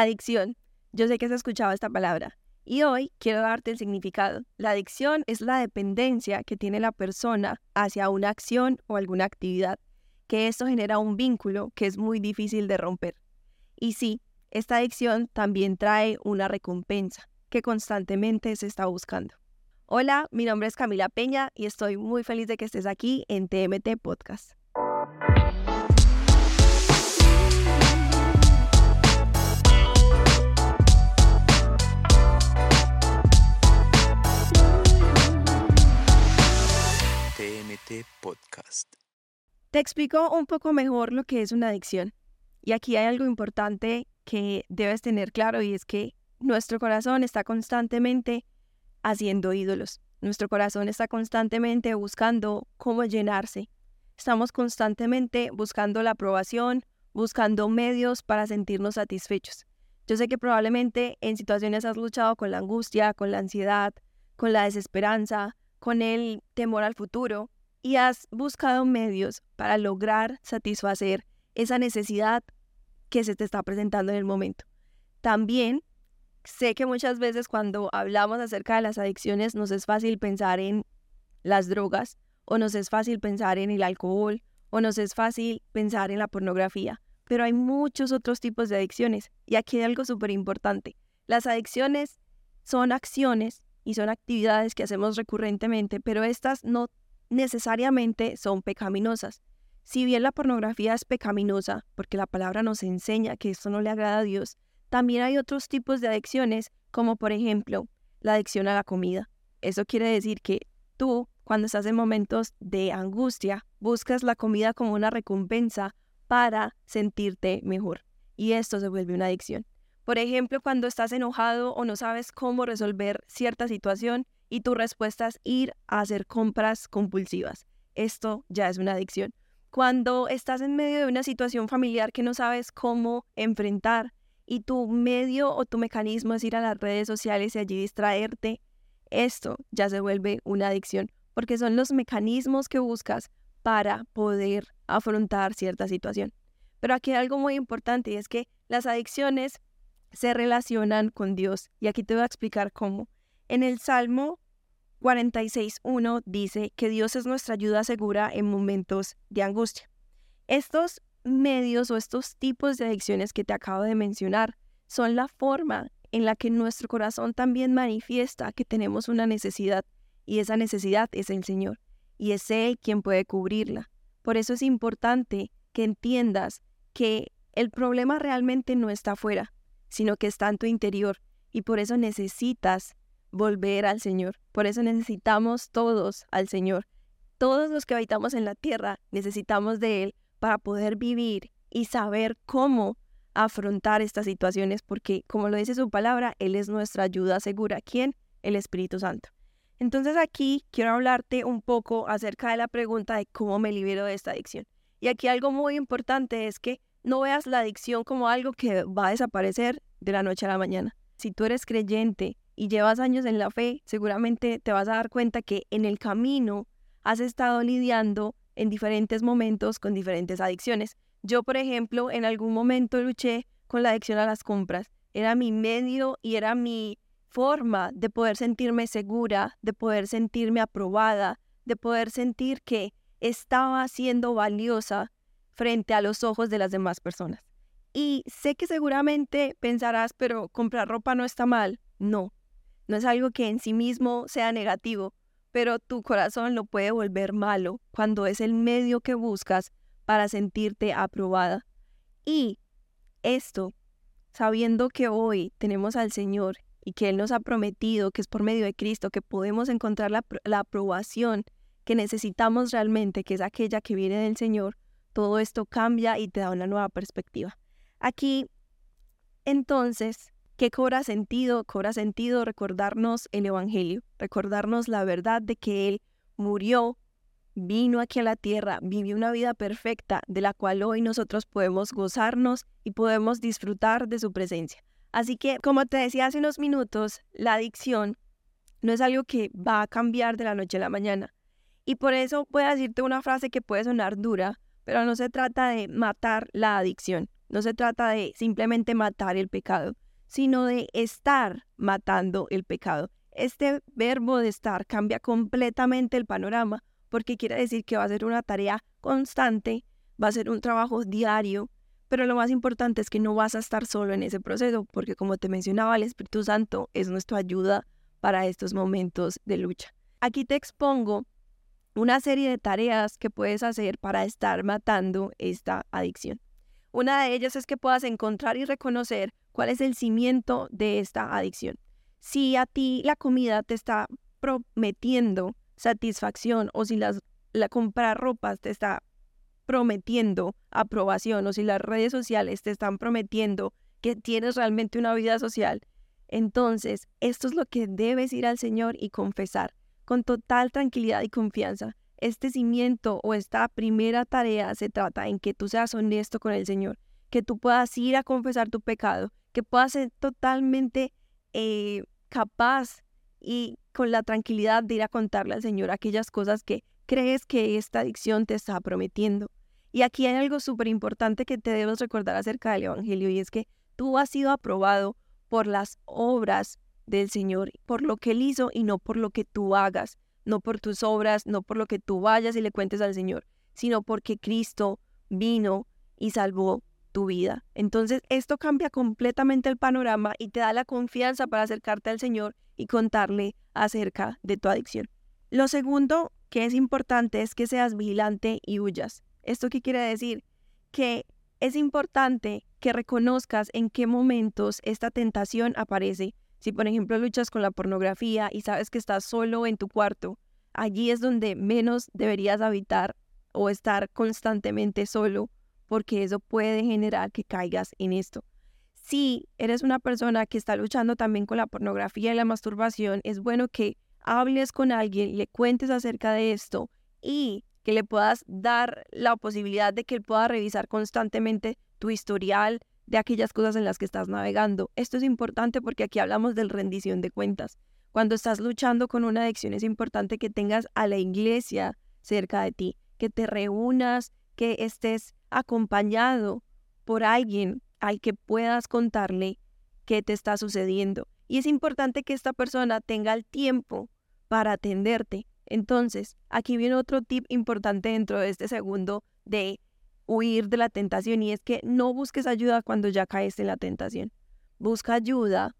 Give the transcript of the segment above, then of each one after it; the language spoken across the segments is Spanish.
Adicción. Yo sé que has escuchado esta palabra y hoy quiero darte el significado. La adicción es la dependencia que tiene la persona hacia una acción o alguna actividad, que esto genera un vínculo que es muy difícil de romper. Y sí, esta adicción también trae una recompensa que constantemente se está buscando. Hola, mi nombre es Camila Peña y estoy muy feliz de que estés aquí en TMT Podcast. Te explico un poco mejor lo que es una adicción. Y aquí hay algo importante que debes tener claro y es que nuestro corazón está constantemente haciendo ídolos. Nuestro corazón está constantemente buscando cómo llenarse. Estamos constantemente buscando la aprobación, buscando medios para sentirnos satisfechos. Yo sé que probablemente en situaciones has luchado con la angustia, con la ansiedad, con la desesperanza, con el temor al futuro y has buscado medios para lograr satisfacer esa necesidad que se te está presentando en el momento. También sé que muchas veces cuando hablamos acerca de las adicciones nos es fácil pensar en las drogas o nos es fácil pensar en el alcohol o nos es fácil pensar en la pornografía, pero hay muchos otros tipos de adicciones y aquí hay algo súper importante. Las adicciones son acciones y son actividades que hacemos recurrentemente, pero estas no necesariamente son pecaminosas. Si bien la pornografía es pecaminosa, porque la palabra nos enseña que esto no le agrada a Dios, también hay otros tipos de adicciones, como por ejemplo la adicción a la comida. Eso quiere decir que tú, cuando estás en momentos de angustia, buscas la comida como una recompensa para sentirte mejor. Y esto se vuelve una adicción. Por ejemplo, cuando estás enojado o no sabes cómo resolver cierta situación y tu respuesta es ir a hacer compras compulsivas. Esto ya es una adicción. Cuando estás en medio de una situación familiar que no sabes cómo enfrentar y tu medio o tu mecanismo es ir a las redes sociales y allí distraerte, esto ya se vuelve una adicción, porque son los mecanismos que buscas para poder afrontar cierta situación. Pero aquí hay algo muy importante y es que las adicciones se relacionan con Dios. Y aquí te voy a explicar cómo. En el Salmo 46.1 dice que Dios es nuestra ayuda segura en momentos de angustia. Estos medios o estos tipos de adicciones que te acabo de mencionar son la forma en la que nuestro corazón también manifiesta que tenemos una necesidad y esa necesidad es el Señor y es Él quien puede cubrirla. Por eso es importante que entiendas que el problema realmente no está afuera, sino que está en tu interior y por eso necesitas volver al Señor. Por eso necesitamos todos al Señor. Todos los que habitamos en la tierra necesitamos de Él para poder vivir y saber cómo afrontar estas situaciones, porque como lo dice su palabra, Él es nuestra ayuda segura. ¿Quién? El Espíritu Santo. Entonces aquí quiero hablarte un poco acerca de la pregunta de cómo me libero de esta adicción. Y aquí algo muy importante es que no veas la adicción como algo que va a desaparecer de la noche a la mañana. Si tú eres creyente y llevas años en la fe, seguramente te vas a dar cuenta que en el camino has estado lidiando en diferentes momentos con diferentes adicciones. Yo, por ejemplo, en algún momento luché con la adicción a las compras. Era mi medio y era mi forma de poder sentirme segura, de poder sentirme aprobada, de poder sentir que estaba siendo valiosa frente a los ojos de las demás personas. Y sé que seguramente pensarás, pero comprar ropa no está mal. No, no es algo que en sí mismo sea negativo, pero tu corazón lo puede volver malo cuando es el medio que buscas para sentirte aprobada. Y esto, sabiendo que hoy tenemos al Señor y que Él nos ha prometido que es por medio de Cristo que podemos encontrar la, la aprobación que necesitamos realmente, que es aquella que viene del Señor, todo esto cambia y te da una nueva perspectiva. Aquí, entonces, ¿qué cobra sentido? Cobra sentido recordarnos el Evangelio, recordarnos la verdad de que Él murió, vino aquí a la tierra, vivió una vida perfecta de la cual hoy nosotros podemos gozarnos y podemos disfrutar de su presencia. Así que, como te decía hace unos minutos, la adicción no es algo que va a cambiar de la noche a la mañana. Y por eso voy a decirte una frase que puede sonar dura, pero no se trata de matar la adicción. No se trata de simplemente matar el pecado, sino de estar matando el pecado. Este verbo de estar cambia completamente el panorama porque quiere decir que va a ser una tarea constante, va a ser un trabajo diario, pero lo más importante es que no vas a estar solo en ese proceso, porque como te mencionaba, el Espíritu Santo es nuestra ayuda para estos momentos de lucha. Aquí te expongo una serie de tareas que puedes hacer para estar matando esta adicción. Una de ellas es que puedas encontrar y reconocer cuál es el cimiento de esta adicción. Si a ti la comida te está prometiendo satisfacción o si las, la comprar ropas te está prometiendo aprobación o si las redes sociales te están prometiendo que tienes realmente una vida social, entonces esto es lo que debes ir al Señor y confesar con total tranquilidad y confianza. Este cimiento o esta primera tarea se trata en que tú seas honesto con el Señor, que tú puedas ir a confesar tu pecado, que puedas ser totalmente eh, capaz y con la tranquilidad de ir a contarle al Señor aquellas cosas que crees que esta adicción te está prometiendo. Y aquí hay algo súper importante que te debes recordar acerca del Evangelio y es que tú has sido aprobado por las obras del Señor, por lo que Él hizo y no por lo que tú hagas, no por tus obras, no por lo que tú vayas y le cuentes al Señor, sino porque Cristo vino y salvó tu vida. Entonces esto cambia completamente el panorama y te da la confianza para acercarte al Señor y contarle acerca de tu adicción. Lo segundo que es importante es que seas vigilante y huyas. ¿Esto qué quiere decir? Que es importante que reconozcas en qué momentos esta tentación aparece. Si por ejemplo luchas con la pornografía y sabes que estás solo en tu cuarto, allí es donde menos deberías habitar o estar constantemente solo, porque eso puede generar que caigas en esto. Si eres una persona que está luchando también con la pornografía y la masturbación, es bueno que hables con alguien, le cuentes acerca de esto y que le puedas dar la posibilidad de que él pueda revisar constantemente tu historial de aquellas cosas en las que estás navegando. Esto es importante porque aquí hablamos de rendición de cuentas. Cuando estás luchando con una adicción es importante que tengas a la iglesia cerca de ti, que te reúnas, que estés acompañado por alguien al que puedas contarle qué te está sucediendo. Y es importante que esta persona tenga el tiempo para atenderte. Entonces, aquí viene otro tip importante dentro de este segundo de huir de la tentación y es que no busques ayuda cuando ya caes en la tentación. Busca ayuda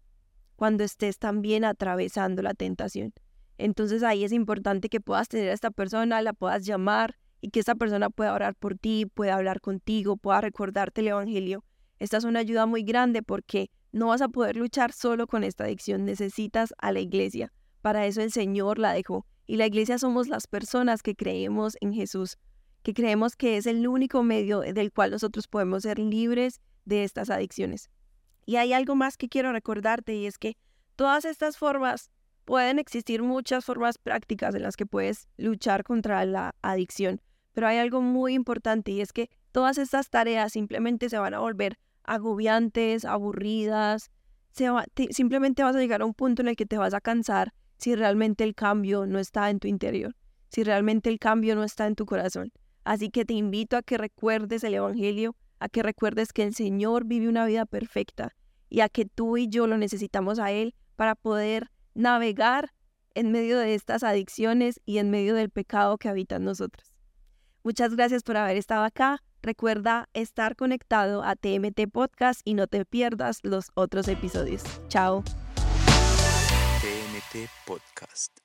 cuando estés también atravesando la tentación. Entonces ahí es importante que puedas tener a esta persona, la puedas llamar y que esta persona pueda orar por ti, pueda hablar contigo, pueda recordarte el Evangelio esta es una ayuda muy grande porque no vas a poder luchar solo con esta adicción, necesitas a la iglesia. Para eso el Señor la dejó. Y la iglesia somos las personas que creemos en Jesús, que creemos que es el único medio del cual nosotros podemos ser libres de estas adicciones. Y hay algo más que quiero recordarte y es que todas estas formas, pueden existir muchas formas prácticas en las que puedes luchar contra la adicción, pero hay algo muy importante y es que todas estas tareas simplemente se van a volver agobiantes, aburridas. simplemente vas a llegar a un punto en el que te vas a cansar si realmente el cambio no está en tu interior, si realmente el cambio no está en tu corazón. Así que te invito a que recuerdes el Evangelio, a que recuerdes que el Señor vive una vida perfecta y a que tú y yo lo necesitamos a Él para poder navegar en medio de estas adicciones y en medio del pecado que habita en nosotros. Muchas gracias por haber estado acá. Recuerda estar conectado a TMT Podcast y no te pierdas los otros episodios. Chao. TMT Podcast.